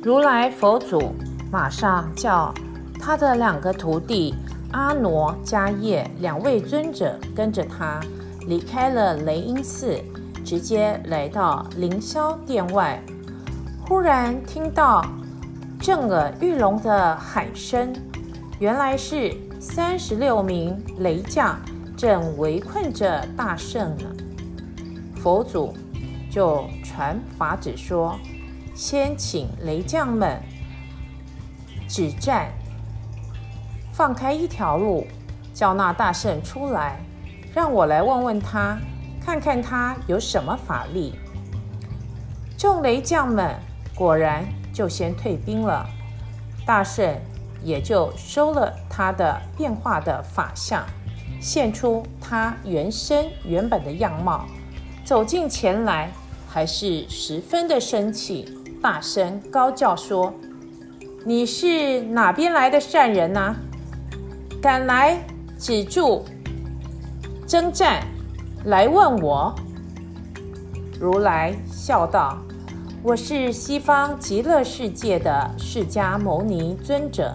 如来佛祖马上叫他的两个徒弟阿傩、迦叶两位尊者跟着他离开了雷音寺，直接来到凌霄殿外。忽然听到震耳欲聋的喊声，原来是三十六名雷将正围困着大圣呢。佛祖就传法旨说。先请雷将们止战，放开一条路，叫那大圣出来，让我来问问他，看看他有什么法力。众雷将们果然就先退兵了，大圣也就收了他的变化的法相，现出他原身原本的样貌，走近前来，还是十分的生气。大声高叫说：“你是哪边来的善人呐？敢来止住征战，来问我？”如来笑道：“我是西方极乐世界的释迦牟尼尊者，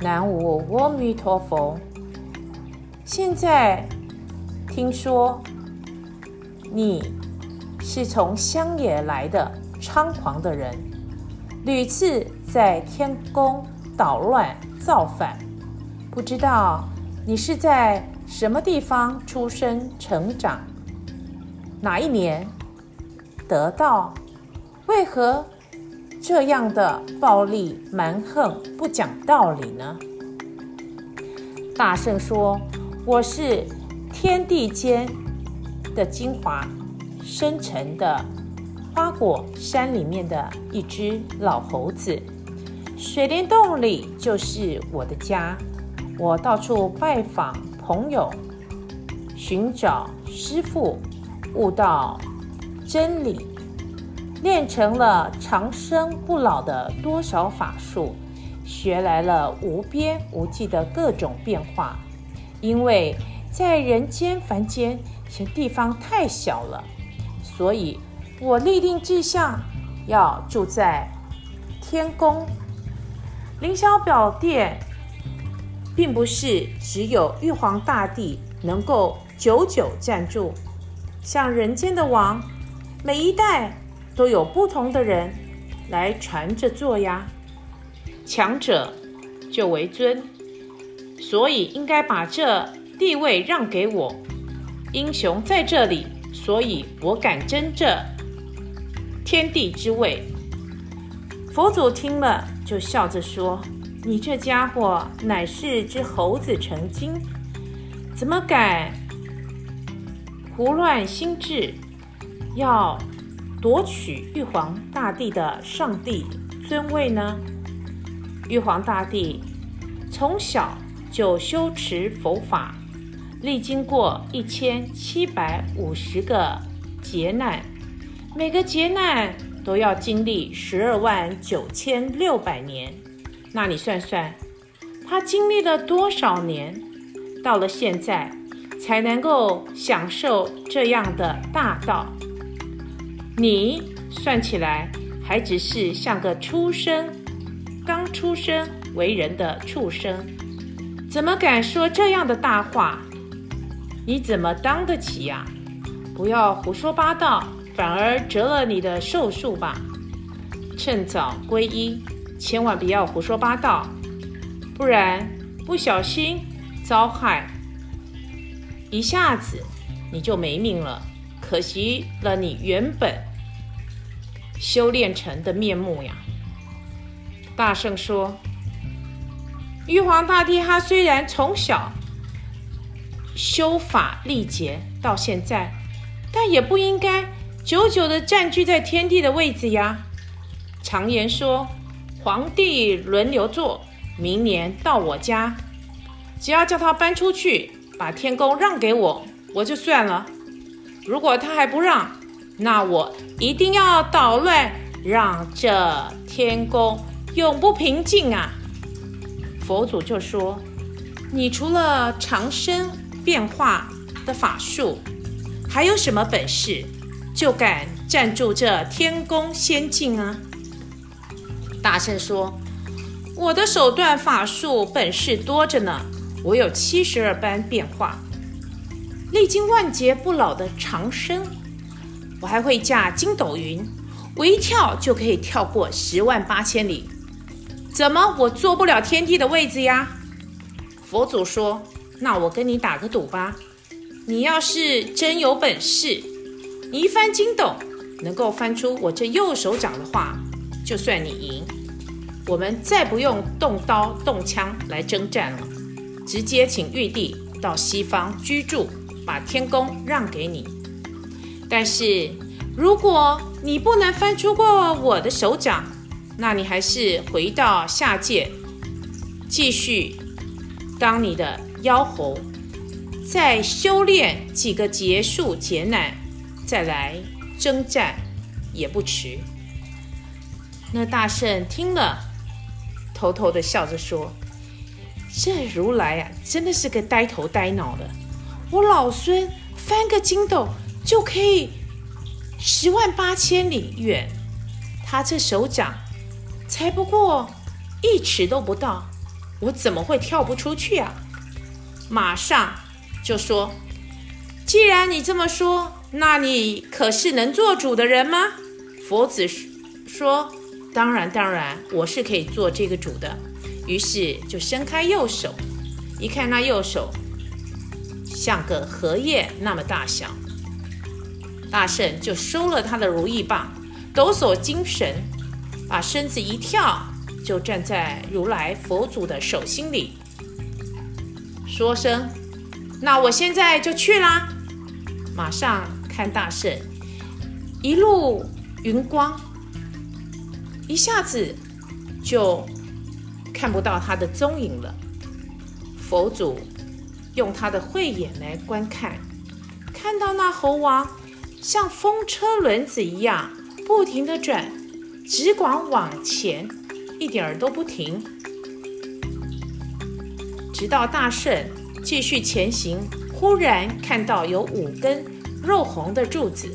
南无阿弥陀佛。现在听说你是从乡野来的。”猖狂的人，屡次在天宫捣乱造反，不知道你是在什么地方出生成长，哪一年得道？为何这样的暴力蛮横不讲道理呢？大圣说：“我是天地间的精华生成的。”花果山里面的一只老猴子，水帘洞里就是我的家。我到处拜访朋友，寻找师傅，悟道真理，练成了长生不老的多少法术，学来了无边无际的各种变化。因为在人间凡间，嫌地方太小了，所以。我立定志向，要住在天宫。凌霄宝殿，并不是只有玉皇大帝能够久久暂住，像人间的王，每一代都有不同的人来传着做呀。强者就为尊，所以应该把这地位让给我。英雄在这里，所以我敢争这。天地之位，佛祖听了就笑着说：“你这家伙乃是只猴子成精，怎么敢胡乱心智，要夺取玉皇大帝的上帝尊位呢？”玉皇大帝从小就修持佛法，历经过一千七百五十个劫难。每个劫难都要经历十二万九千六百年，那你算算，他经历了多少年，到了现在才能够享受这样的大道？你算起来还只是像个出生、刚出生为人的畜生，怎么敢说这样的大话？你怎么当得起呀？不要胡说八道！反而折了你的寿数吧！趁早皈依，千万不要胡说八道，不然不小心遭害，一下子你就没命了，可惜了你原本修炼成的面目呀！大圣说：“玉皇大帝他虽然从小修法历劫到现在，但也不应该。”久久的占据在天帝的位置呀！常言说，皇帝轮流坐，明年到我家，只要叫他搬出去，把天宫让给我，我就算了。如果他还不让，那我一定要捣乱，让这天宫永不平静啊！佛祖就说：“你除了长生变化的法术，还有什么本事？”就敢占住这天宫仙境啊！大圣说：“我的手段法术本事多着呢，我有七十二般变化，历经万劫不老的长生。我还会驾筋斗云，我一跳就可以跳过十万八千里。怎么我坐不了天帝的位子呀？”佛祖说：“那我跟你打个赌吧，你要是真有本事，你一翻筋斗能够翻出我这右手掌的话。”就算你赢，我们再不用动刀动枪来征战了，直接请玉帝到西方居住，把天宫让给你。但是如果你不能翻出过我的手掌，那你还是回到下界，继续当你的妖猴，再修炼几个劫数劫难，再来征战也不迟。那大圣听了，偷偷的笑着说：“这如来啊，真的是个呆头呆脑的。我老孙翻个筋斗就可以十万八千里远，他这手掌才不过一尺都不到，我怎么会跳不出去啊？”马上就说：“既然你这么说，那你可是能做主的人吗？”佛子说。当然，当然，我是可以做这个主的。于是就伸开右手，一看那右手像个荷叶那么大小。大圣就收了他的如意棒，抖擞精神，把身子一跳，就站在如来佛祖的手心里，说声：“那我现在就去啦。”马上看大圣一路云光。一下子就看不到他的踪影了。佛祖用他的慧眼来观看，看到那猴王像风车轮子一样不停的转，只管往前，一点儿都不停。直到大圣继续前行，忽然看到有五根肉红的柱子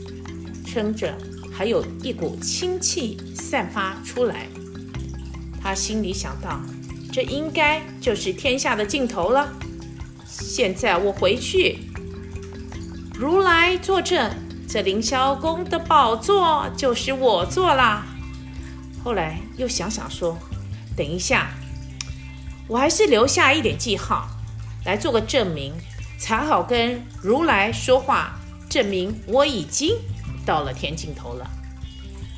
撑着。还有一股清气散发出来，他心里想到：这应该就是天下的尽头了。现在我回去，如来作证，这凌霄宫的宝座就是我坐啦。后来又想想说：等一下，我还是留下一点记号，来做个证明，才好跟如来说话，证明我已经。到了天尽头了，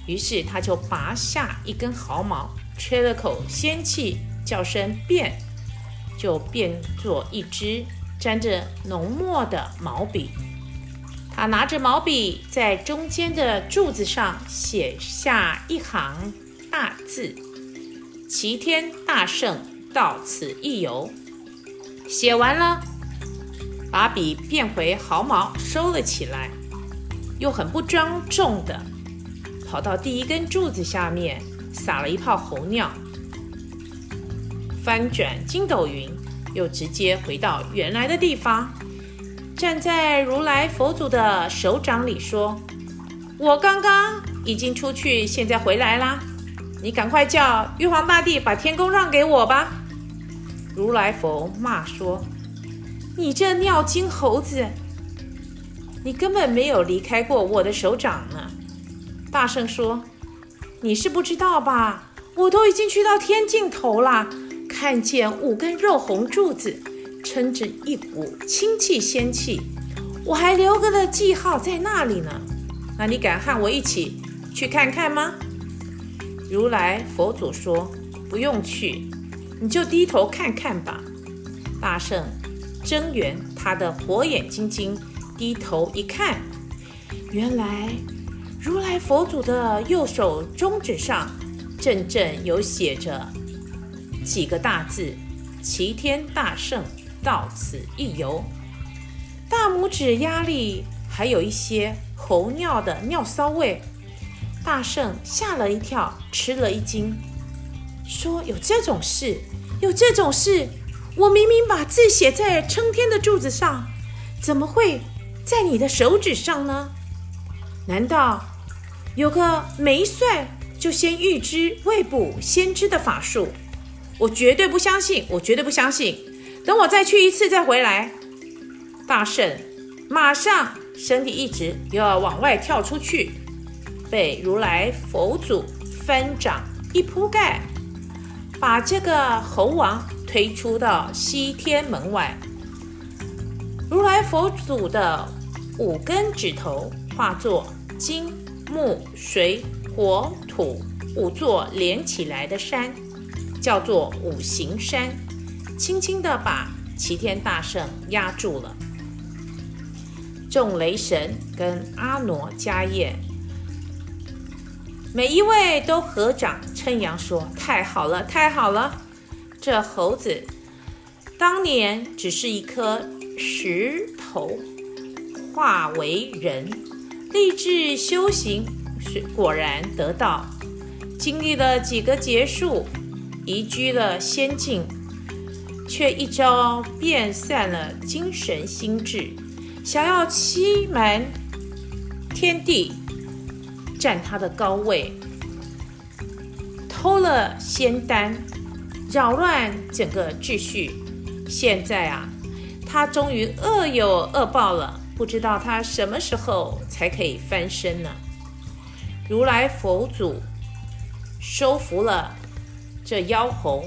于是他就拔下一根毫毛，吹了口仙气，叫声变，就变作一支沾着浓墨的毛笔。他拿着毛笔，在中间的柱子上写下一行大字：“齐天大圣到此一游。”写完了，把笔变回毫毛，收了起来。又很不庄重的跑到第一根柱子下面，撒了一泡猴尿，翻转筋斗云，又直接回到原来的地方，站在如来佛祖的手掌里说：“我刚刚已经出去，现在回来啦，你赶快叫玉皇大帝把天宫让给我吧。”如来佛骂说：“你这尿精猴子！”你根本没有离开过我的手掌呢。大圣说：“你是不知道吧？我都已经去到天尽头了，看见五根肉红柱子，撑着一股清气仙气，我还留个了记号在那里呢。那你敢和我一起去看看吗？”如来佛祖说：“不用去，你就低头看看吧。”大圣睁圆他的火眼金睛。低头一看，原来如来佛祖的右手中指上，正正有写着几个大字：“齐天大圣到此一游。”大拇指压力还有一些猴尿的尿骚味。大圣吓了一跳，吃了一惊，说：“有这种事？有这种事？我明明把字写在撑天的柱子上，怎么会？”在你的手指上呢？难道有个没算就先预知未卜先知的法术，我绝对不相信，我绝对不相信。等我再去一次再回来。大圣马上身体一直又要往外跳出去，被如来佛祖翻掌一铺盖，把这个猴王推出到西天门外。如来佛祖的五根指头化作金木水火土五座连起来的山，叫做五行山，轻轻地把齐天大圣压住了。众雷神跟阿傩迦叶，每一位都合掌称扬说：“太好了，太好了！这猴子当年只是一颗石头，化为人，立志修行。”果然得道，经历了几个劫数，移居了仙境，却一朝变散了精神心智，想要欺瞒天地，占他的高位，偷了仙丹，扰乱整个秩序。现在啊，他终于恶有恶报了，不知道他什么时候才可以翻身呢？如来佛祖收服了这妖猴，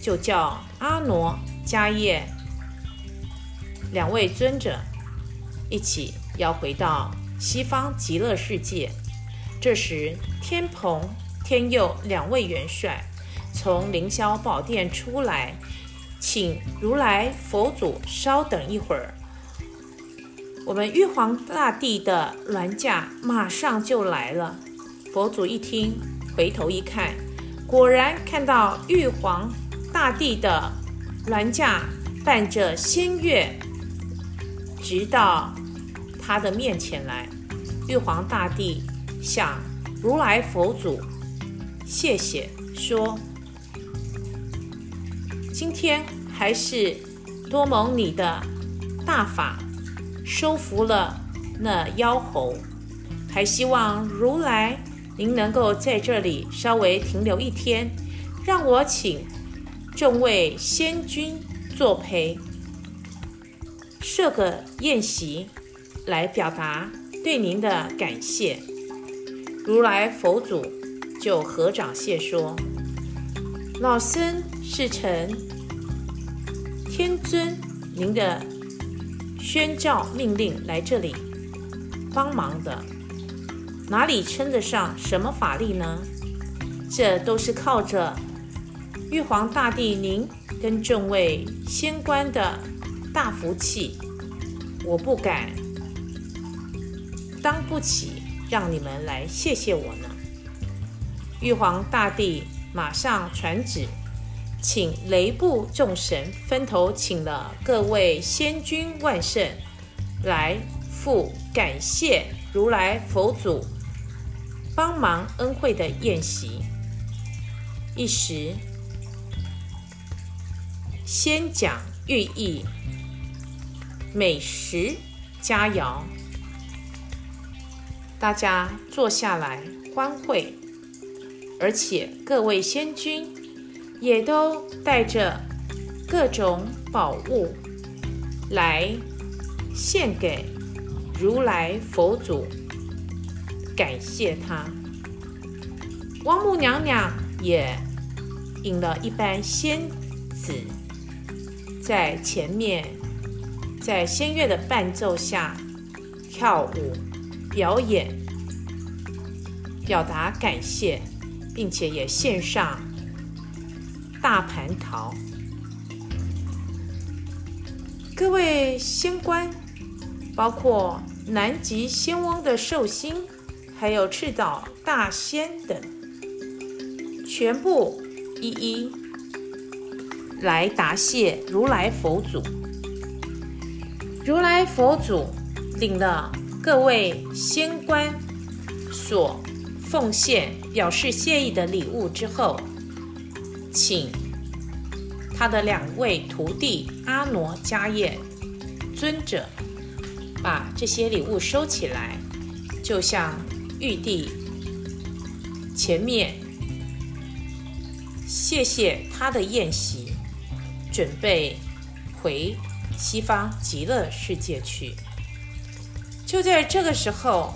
就叫阿傩、迦叶两位尊者一起要回到西方极乐世界。这时，天蓬、天佑两位元帅从凌霄宝殿出来，请如来佛祖稍等一会儿。我们玉皇大帝的銮驾马上就来了。佛祖一听，回头一看，果然看到玉皇大帝的銮驾伴着仙乐，直到他的面前来。玉皇大帝向如来佛祖谢谢，说：“今天还是多蒙你的大法。”收服了那妖猴，还希望如来您能够在这里稍微停留一天，让我请众位仙君作陪，设个宴席来表达对您的感谢。如来佛祖就合掌谢说：“老僧是臣天尊您的。”宣教命令来这里帮忙的，哪里称得上什么法力呢？这都是靠着玉皇大帝您跟众位仙官的大福气，我不敢当不起，让你们来谢谢我呢。玉皇大帝马上传旨。请雷部众神分头请了各位仙君万圣来赴感谢如来佛祖帮忙恩惠的宴席。一时先讲寓意，美食佳肴，大家坐下来欢会，而且各位仙君。也都带着各种宝物来献给如来佛祖，感谢他。王母娘娘也引了一班仙子在前面，在仙乐的伴奏下跳舞表演，表达感谢，并且也献上。大蟠桃，各位仙官，包括南极仙翁的寿星，还有赤岛大仙等，全部一一来答谢如来佛祖。如来佛祖领了各位仙官所奉献表示谢意的礼物之后。请他的两位徒弟阿傩、迦叶尊者把这些礼物收起来，就向玉帝前面谢谢他的宴席，准备回西方极乐世界去。就在这个时候，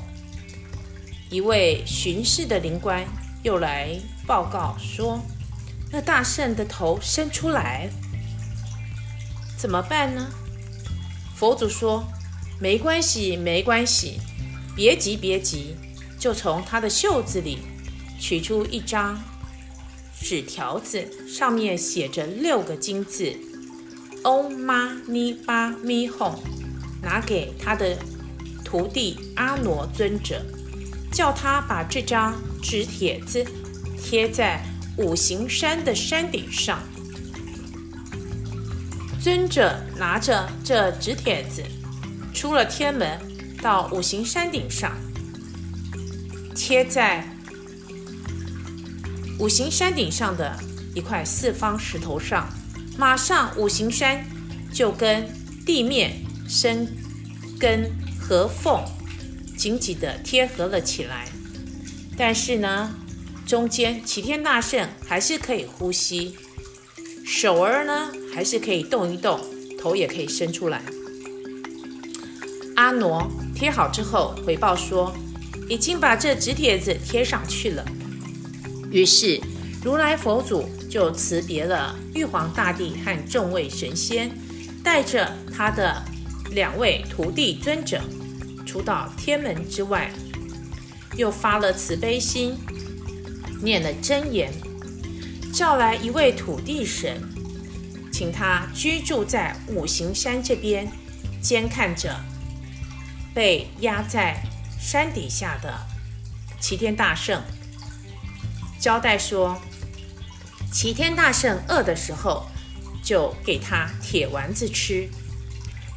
一位巡视的灵官又来报告说：“那大圣的头伸出来，怎么办呢？”佛祖说：“没关系，没关系，别急，别急，就从他的袖子里取出一张纸条子，上面写着六个金字：Om Mani p a m Hum，拿给他的徒弟阿罗尊者。”叫他把这张纸帖子贴在五行山的山顶上。尊者拿着这纸帖子，出了天门，到五行山顶上，贴在五行山顶上的一块四方石头上。马上五行山就跟地面生根合缝。紧紧地贴合了起来，但是呢，中间齐天大圣还是可以呼吸，手儿呢还是可以动一动，头也可以伸出来。阿傩贴好之后回报说，已经把这纸帖子贴上去了。于是如来佛祖就辞别了玉皇大帝和众位神仙，带着他的两位徒弟尊者。出到天门之外，又发了慈悲心，念了真言，叫来一位土地神，请他居住在五行山这边，监看着被压在山底下的齐天大圣。交代说，齐天大圣饿的时候，就给他铁丸子吃，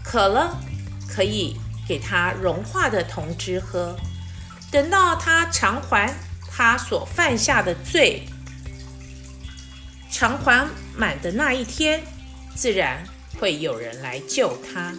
渴了可以。给他融化的铜汁喝，等到他偿还他所犯下的罪，偿还满的那一天，自然会有人来救他。